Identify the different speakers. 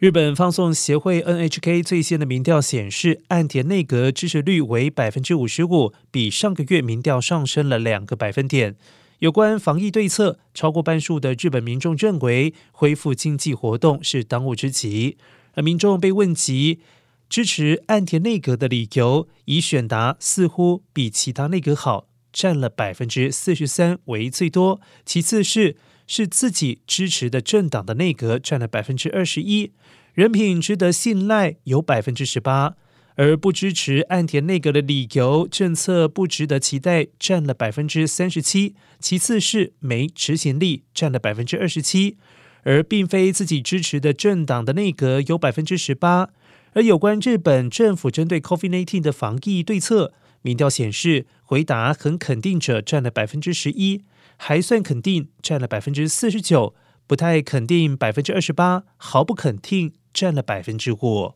Speaker 1: 日本放送协会 NHK 最新的民调显示，岸田内阁支持率为百分之五十五，比上个月民调上升了两个百分点。有关防疫对策，超过半数的日本民众认为恢复经济活动是当务之急。而民众被问及支持岸田内阁的理由，以选答似乎比其他内阁好，占了百分之四十三为最多，其次是。是自己支持的政党的内阁占了百分之二十一，人品值得信赖有百分之十八，而不支持岸田内阁的理由，政策不值得期待占了百分之三十七，其次是没执行力占了百分之二十七，而并非自己支持的政党的内阁有百分之十八，而有关日本政府针对 COVID-19 的防疫对策，民调显示回答很肯定者占了百分之十一。还算肯定，占了百分之四十九；不太肯定，百分之二十八；毫不肯定，占了百分之五。